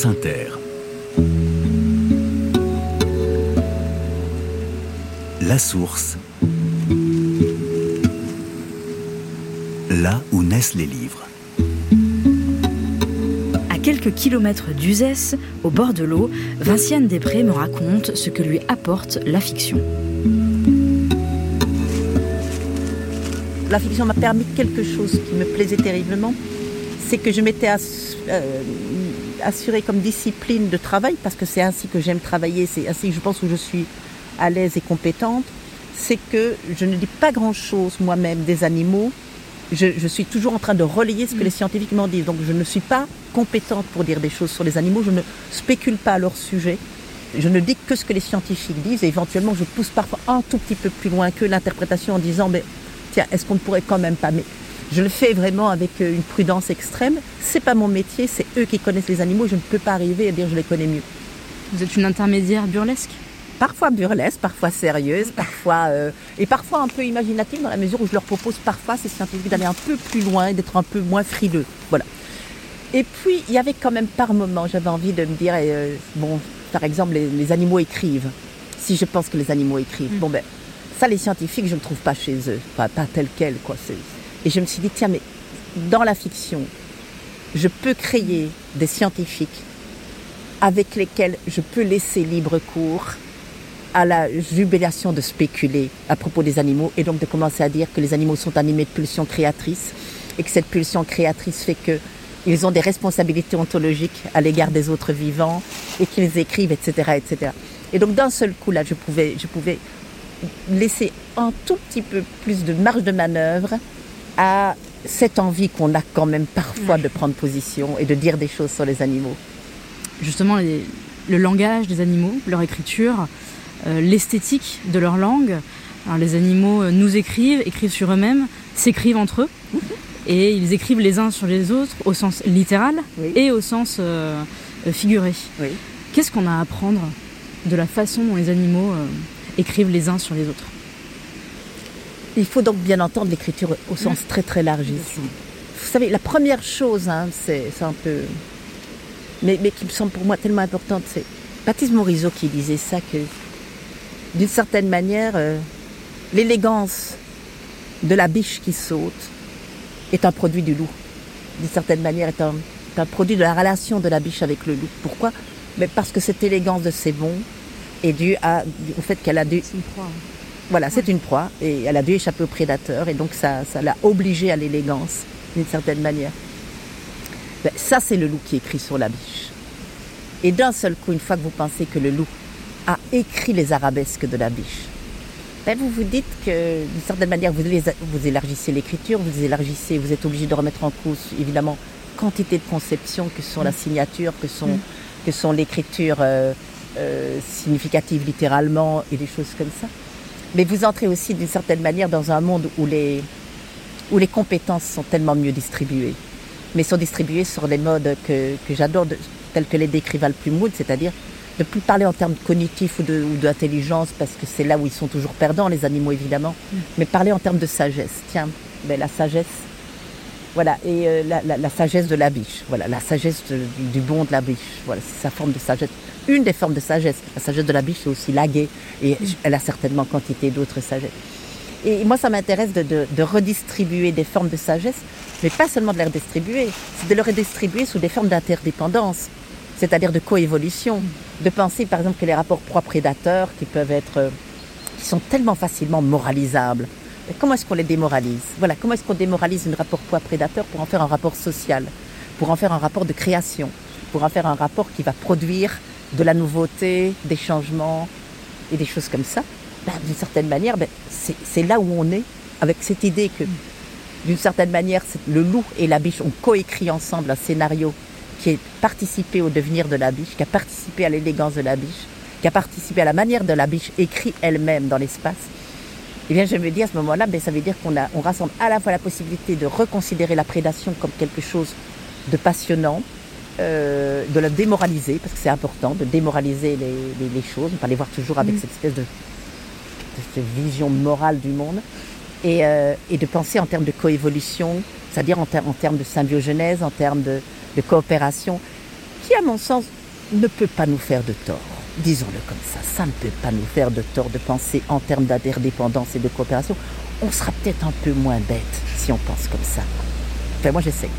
France Inter. La source. Là où naissent les livres. À quelques kilomètres d'Uzès, au bord de l'eau, Vinciane Després me raconte ce que lui apporte la fiction. La fiction m'a permis quelque chose qui me plaisait terriblement, c'est que je m'étais euh, assurée comme discipline de travail, parce que c'est ainsi que j'aime travailler, c'est ainsi que je pense que je suis à l'aise et compétente, c'est que je ne dis pas grand-chose moi-même des animaux. Je, je suis toujours en train de relayer ce que les scientifiques m'en disent. Donc je ne suis pas compétente pour dire des choses sur les animaux, je ne spécule pas à leur sujet. Je ne dis que ce que les scientifiques disent et éventuellement je pousse parfois un tout petit peu plus loin que l'interprétation en disant mais tiens, est-ce qu'on ne pourrait quand même pas je le fais vraiment avec euh, une prudence extrême. C'est pas mon métier, c'est eux qui connaissent les animaux. Je ne peux pas arriver à dire je les connais mieux. Vous êtes une intermédiaire burlesque? Parfois burlesque, parfois sérieuse, parfois euh, et parfois un peu imaginative dans la mesure où je leur propose parfois ces scientifiques d'aller un peu plus loin, et d'être un peu moins frileux. Voilà. Et puis il y avait quand même par moments, j'avais envie de me dire, euh, bon, par exemple, les, les animaux écrivent. Si je pense que les animaux écrivent, bon ben, ça les scientifiques, je ne trouve pas chez eux, enfin, pas tel quel quoi. c'est- Et je me suis dit tiens, mais dans la fiction, je peux créer des scientifiques avec lesquels je peux laisser libre cours à la jubilation de spéculer à propos des animaux et donc de commencer à dire que les animaux sont animés de pulsions créatrices et que cette pulsion créatrice fait que ils ont des responsabilités ontologiques à l'égard des autres vivants et qu'ils écrivent, etc., etc. Et donc d'un seul coup là, je pouvais, je pouvais laisser un tout petit peu plus de marge de manœuvre à cette envie qu'on a quand même parfois de prendre position et de dire des choses sur les animaux. Justement, les- le langage des animaux, leur écriture, euh, l'esthétique de leur langue. Alors, les animaux euh, nous écrivent, écrivent sur eux-mêmes, s'écrivent entre eux. Et ils écrivent les uns sur les autres au sens littéral Oui. et au sens euh, euh, figuré. Oui. Qu'est-ce qu'on a à apprendre de la façon dont les animaux euh, écrivent les uns sur les autres? Il faut donc bien entendre l'écriture au sens très très large ici. Vous savez, la première chose, hein, c'est c'est un peu. Mais, mais qui me semble pour moi tellement importante, c'est Baptiste Morisot qui disait ça que d'une certaine manière, euh, l'élégance de la biche qui saute est un produit du loup. D'une certaine manière, est un, est un produit de la relation de la biche avec le loup. Pourquoi? Mais parce que cette élégance de ses bonds est due à, au fait qu'elle a dû. Voilà, c'est une proie et elle a dû échapper au prédateur et donc ça, ça l'a obligée à l'élégance d'une certaine manière. Ben, ça, c'est le loup qui écrit sur la biche. Et d'un seul coup, une fois que vous pensez que le loup a écrit les arabesques de la biche, ben, vous vous dites que d'une certaine manière, vous, élargissez l'écriture, vous élargissez, vous êtes obligé de remettre en cause évidemment quantité de conceptions que sont la signature, que sont, que sont l'écriture euh, euh, significative littéralement et des choses comme ça. Mais vous entrez aussi d'une certaine manière dans un monde où les, où les compétences sont tellement mieux distribuées. Mais sont distribuées sur les modes que, que j'adore, tels que les décrit Val Plumoud, c'est-à-dire de plus parler en termes cognitifs ou de- ou d'intelligence, parce que c'est là où ils sont toujours perdants, les animaux évidemment, mais parler en termes de sagesse. Tiens, ben, la sagesse, voilà, et euh, la, la- la sagesse de la biche, voilà, la sagesse de- du, du bon de la biche, voilà, c'est sa forme de sagesse. Une des formes de sagesse. La sagesse de la biche, c'est aussi la gaie, et elle a certainement quantité d'autres sagesses. Et moi, ça m'intéresse de, redistribuer des formes de sagesse, mais pas seulement de les redistribuer, c'est de les redistribuer sous des formes d'interdépendance, c'est-à-dire de coévolution, de penser par exemple que les rapports proie-prédateur, qui peuvent être, euh, qui sont tellement facilement moralisables, comment est-ce qu'on les démoralise? Voilà, comment est-ce qu'on démoralise un rapport proie-prédateur pour en faire un rapport social, pour en faire un rapport de création, pour en faire un rapport qui va produire de la nouveauté, des changements et des choses comme ça ben, D'une certaine manière, ben, c'est là où on est, avec cette idée que, d'une certaine manière, le loup et la biche ont coécrit ensemble un scénario qui a participé au devenir de la biche, qui a participé à l'élégance de la biche, qui a participé à la manière de la biche écrit elle-même dans l'espace. Eh bien, je me dis à ce moment-là, ben, ça veut dire qu'on on rassemble à la fois la possibilité de reconsidérer la prédation comme quelque chose de passionnant, euh, de la démoraliser, parce que c'est important de démoraliser les, les- les choses, ne pas les voir toujours avec cette espèce de, de cette vision morale du monde, et, euh, et de penser en termes de coévolution, c'est-à-dire en, ter- en termes de symbiogenèse, en termes de, de coopération, qui, à mon sens, ne peut pas nous faire de tort. Disons-le comme ça, ça ne peut pas nous faire de tort de penser en termes d'interdépendance et de coopération. On sera peut-être un peu moins bête si on pense comme ça. Enfin, moi, j'essaie.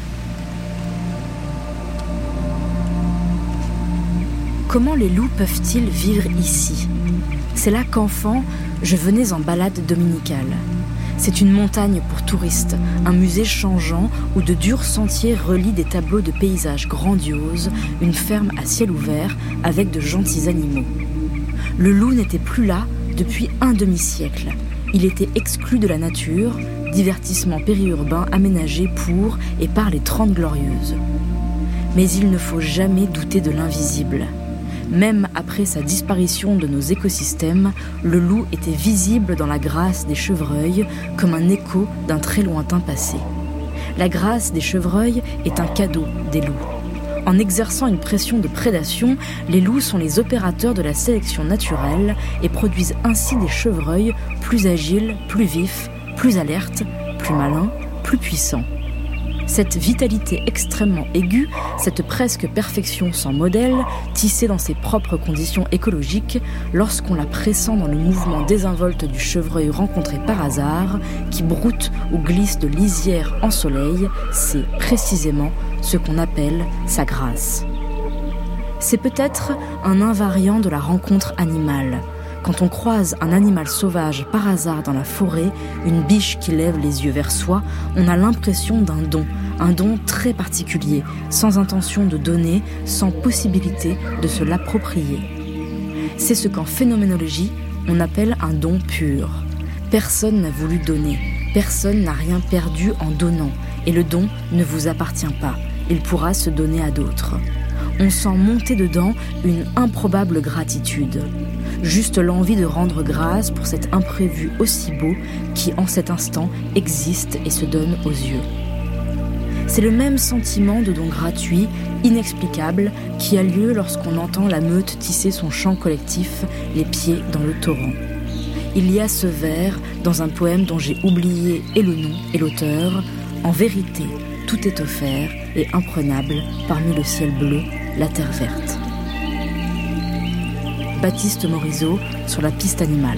Comment les loups peuvent-ils vivre ici? C'est là qu'enfant, je venais en balade dominicale. C'est une montagne pour touristes, un musée changeant où de durs sentiers relient des tableaux de paysages grandioses, une ferme à ciel ouvert avec de gentils animaux. Le loup n'était plus là depuis un demi-siècle. Il était exclu de la nature, divertissement périurbain aménagé pour et par les Trente Glorieuses. Mais il ne faut jamais douter de l'invisible. Même après sa disparition de nos écosystèmes, le loup était visible dans la grâce des chevreuils comme un écho d'un très lointain passé. La grâce des chevreuils est un cadeau des loups. En exerçant une pression de prédation, les loups sont les opérateurs de la sélection naturelle et produisent ainsi des chevreuils plus agiles, plus vifs, plus alertes, plus malins, plus puissants. Cette vitalité extrêmement aiguë, cette presque perfection sans modèle, tissée dans ses propres conditions écologiques, lorsqu'on la pressent dans le mouvement désinvolte du chevreuil rencontré par hasard, qui broute ou glisse de lisière en soleil, c'est précisément ce qu'on appelle sa grâce. C'est peut-être un invariant de la rencontre animale. Quand on croise un animal sauvage par hasard dans la forêt, une biche qui lève les yeux vers soi, on a l'impression d'un don, un don très particulier, sans intention de donner, sans possibilité de se l'approprier. C'est ce qu'en phénoménologie, on appelle un don pur. Personne n'a voulu donner, personne n'a rien perdu en donnant, et le don ne vous appartient pas, il pourra se donner à d'autres. On sent monter dedans une improbable gratitude juste l'envie de rendre grâce pour cet imprévu aussi beau qui en cet instant existe et se donne aux yeux. C'est le même sentiment de don gratuit, inexplicable, qui a lieu lorsqu'on entend la meute tisser son chant collectif, les pieds dans le torrent. Il y a ce vers dans un poème dont j'ai oublié et le nom et l'auteur. En vérité, tout est offert et imprenable parmi le ciel bleu, la terre verte. Baptiste Morisot sur la piste animale.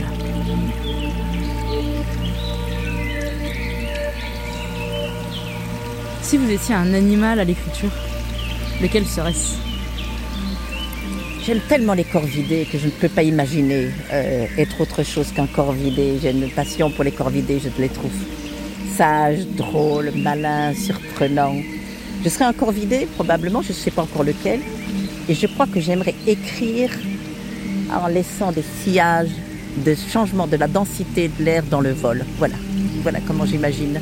Si vous étiez un animal à l'écriture, lequel serait-ce? J'aime tellement les corvidés que je ne peux pas imaginer euh, être autre chose qu'un corvidé. J'ai une passion pour les corvidés, je les trouve sages, drôles, malins, surprenants. Je serais un corvidé, probablement, je ne sais pas encore lequel. Et je crois que j'aimerais écrire en laissant des sillages de changement de la densité de l'air dans le vol. Voilà, voilà comment j'imagine.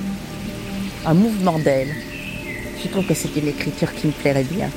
Un mouvement d'aile. Je trouve que c'est une écriture qui me plairait bien.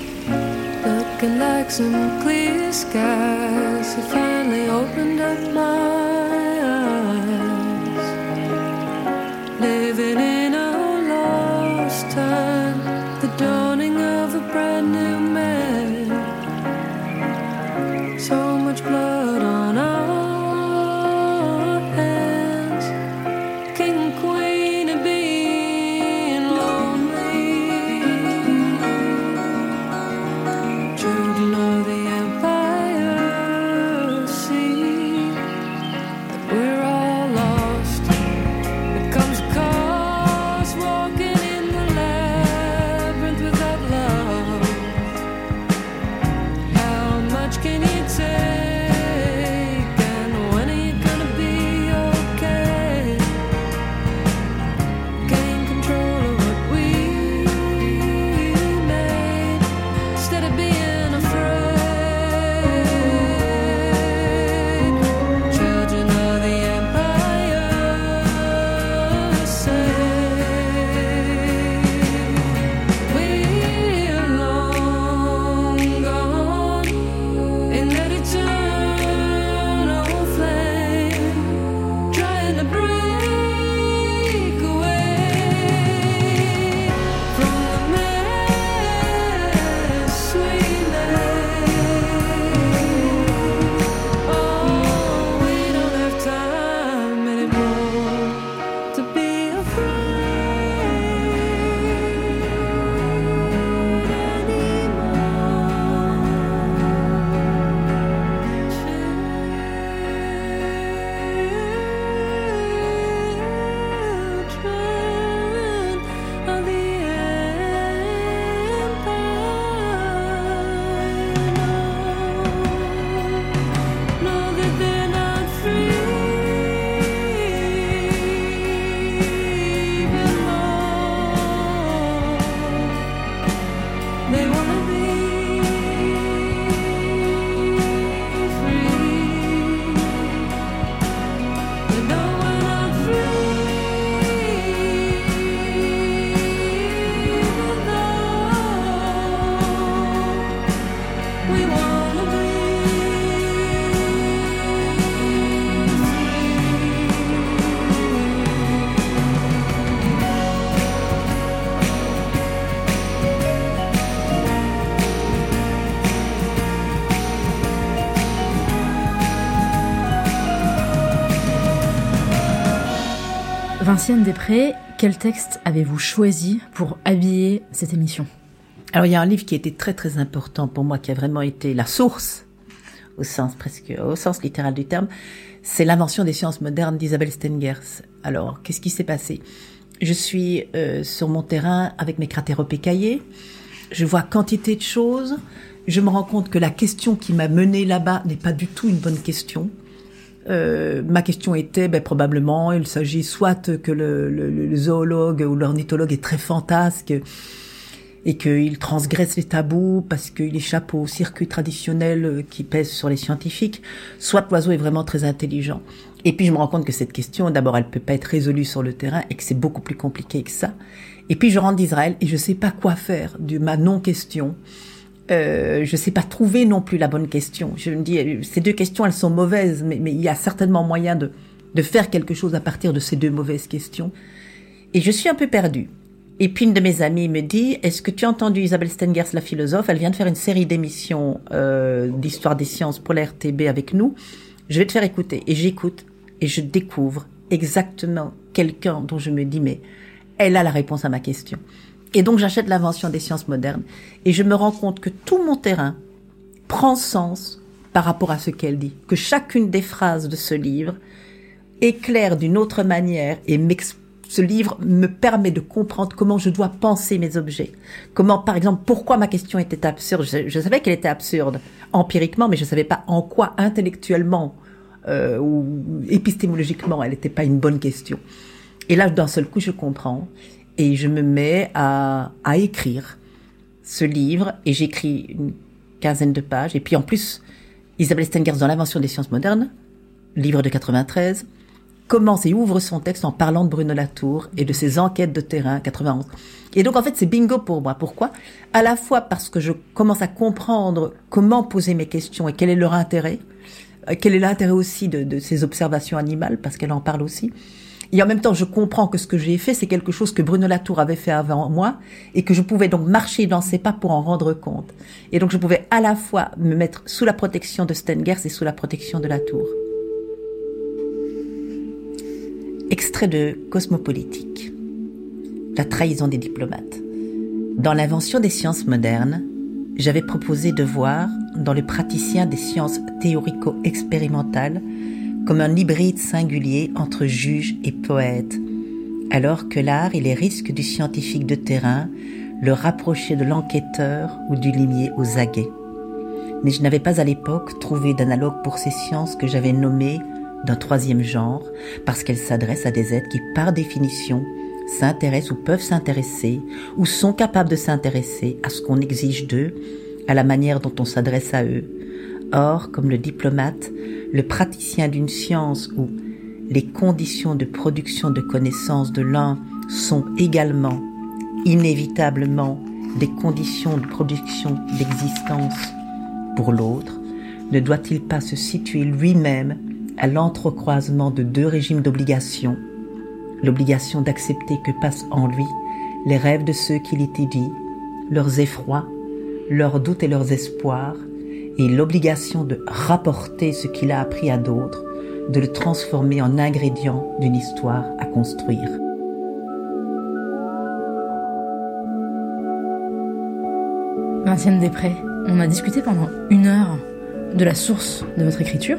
Vinciane Després, quel texte avez-vous choisi pour habiller cette émission? Alors il y a un livre qui était très très important pour moi, qui a vraiment été la source, au sens presque, au sens littéral du terme, c'est l'invention des sciences modernes d'Isabelle Stengers. Alors qu'est-ce qui s'est passé? Je suis euh, sur mon terrain avec mes cratéropécaillés, je vois quantité de choses, je me rends compte que la question qui m'a menée là-bas n'est pas du tout une bonne question. Euh, ma question était, ben, probablement, il s'agit soit que le, le- le zoologue ou l'ornithologue est très fantasque et qu'il transgresse les tabous parce qu'il échappe au circuit traditionnel qui pèse sur les scientifiques, soit l'oiseau est vraiment très intelligent. Et puis je me rends compte que cette question, d'abord, elle peut pas être résolue sur le terrain et que c'est beaucoup plus compliqué que ça. Et puis je rentre d'Israël et je sais pas quoi faire de ma non-question. Euh, je sais pas trouver non plus la bonne question. Je me dis, euh, ces deux questions, elles sont mauvaises, mais, mais il y a certainement moyen de, de faire quelque chose à partir de ces deux mauvaises questions. Et je suis un peu perdue. Et puis une de mes amies me dit, est-ce que tu as entendu Isabelle Stengers, la philosophe? Elle vient de faire une série d'émissions euh, d'histoire des sciences pour la RTB avec nous. Je vais te faire écouter. Et j'écoute et je découvre exactement quelqu'un dont je me dis, mais elle a la réponse à ma question. Et donc j'achète l'invention des sciences modernes et je me rends compte que tout mon terrain prend sens par rapport à ce qu'elle dit, que chacune des phrases de ce livre éclaire d'une autre manière et ce livre me permet de comprendre comment je dois penser mes objets. Comment, par exemple, pourquoi ma question était absurde. Je, savais qu'elle était absurde empiriquement, mais je savais pas en quoi intellectuellement euh, ou épistémologiquement elle n'était pas une bonne question. Et là, d'un seul coup, je comprends et je me mets à, à écrire ce livre et j'écris une quinzaine de pages. Et puis en plus, Isabelle Stengers dans l'invention des sciences modernes, livre de 93, commence et ouvre son texte en parlant de Bruno Latour et de ses enquêtes de terrain 91. Et donc en fait c'est bingo pour moi. Pourquoi? À la fois parce que je commence à comprendre comment poser mes questions et quel est leur intérêt, euh, quel est l'intérêt aussi de, de ces observations animales, parce qu'elle en parle aussi. Et en même temps, je comprends que ce que j'ai fait, c'est quelque chose que Bruno Latour avait fait avant moi et que je pouvais donc marcher dans ses pas pour en rendre compte. Et donc, je pouvais à la fois me mettre sous la protection de Stengers et sous la protection de Latour. Extrait de Cosmopolitique. La trahison des diplomates. Dans l'invention des sciences modernes, j'avais proposé de voir dans le praticien des sciences théorico-expérimentales comme un hybride singulier entre juge et poète, alors que l'art et les risques du scientifique de terrain le rapprochaient de l'enquêteur ou du limier aux aguets. Mais je n'avais pas à l'époque trouvé d'analogue pour ces sciences que j'avais nommées d'un troisième genre, parce qu'elles s'adressent à des êtres qui, par définition, s'intéressent ou peuvent s'intéresser, ou sont capables de s'intéresser à ce qu'on exige d'eux, à la manière dont on s'adresse à eux. Or, comme le diplomate, le praticien d'une science où les conditions de production de connaissances de l'un sont également, inévitablement, des conditions de production d'existence pour l'autre, ne doit-il pas se situer lui-même à l'entrecroisement de deux régimes d'obligation L'obligation d'accepter que passent en lui les rêves de ceux qui l'étudient, leurs effrois, leurs doutes et leurs espoirs, et l'obligation de rapporter ce qu'il a appris à d'autres, de le transformer en ingrédient d'une histoire à construire. Vinciane Després, on a discuté pendant une heure de la source de votre écriture.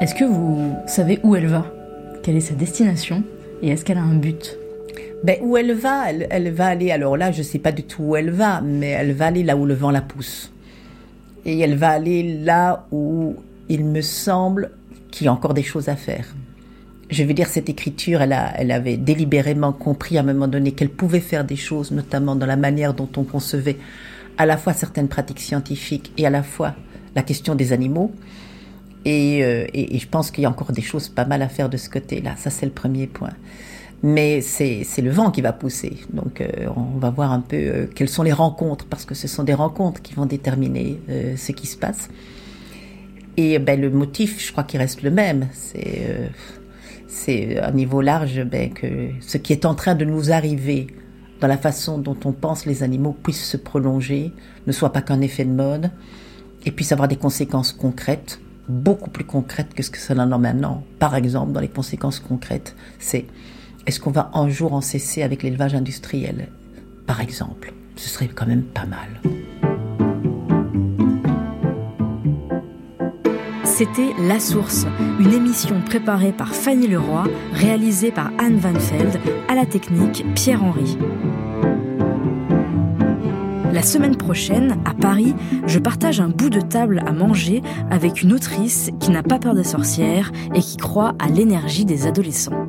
Est-ce que vous savez où elle va? Quelle est sa destination? Et est-ce qu'elle a un but? Ben, où elle va? Elle, elle va aller, alors là, je sais pas du tout où elle va, mais elle va aller là où le vent la pousse. Et elle va aller là où il me semble qu'il y a encore des choses à faire. Je veux dire, cette écriture, elle, a, elle avait délibérément compris à un moment donné qu'elle pouvait faire des choses, notamment dans la manière dont on concevait à la fois certaines pratiques scientifiques et à la fois la question des animaux. Et, euh, et, et je pense qu'il y a encore des choses pas mal à faire de ce côté-là. Ça, c'est le premier point. Mais c'est le vent qui va pousser. Donc, euh, on va voir un peu euh, quelles sont les rencontres, parce que ce sont des rencontres qui vont déterminer euh, ce qui se passe. Et ben, le motif, je crois qu'il reste le même. C'est c'est à niveau large ben, que ce qui est en train de nous arriver dans la façon dont on pense les animaux puisse se prolonger, ne soit pas qu'un effet de mode, et puisse avoir des conséquences concrètes, beaucoup plus concrètes que ce que ça en a maintenant. Par exemple, dans les conséquences concrètes, c'est est-ce qu'on va un jour en cesser avec l'élevage industriel Par exemple, ce serait quand même pas mal. C'était La Source, une émission préparée par Fanny Leroy, réalisée par Anne Van Veld, à la technique Pierre-Henri. La semaine prochaine, à Paris, je partage un bout de table à manger avec une autrice qui n'a pas peur des sorcières et qui croit à l'énergie des adolescents.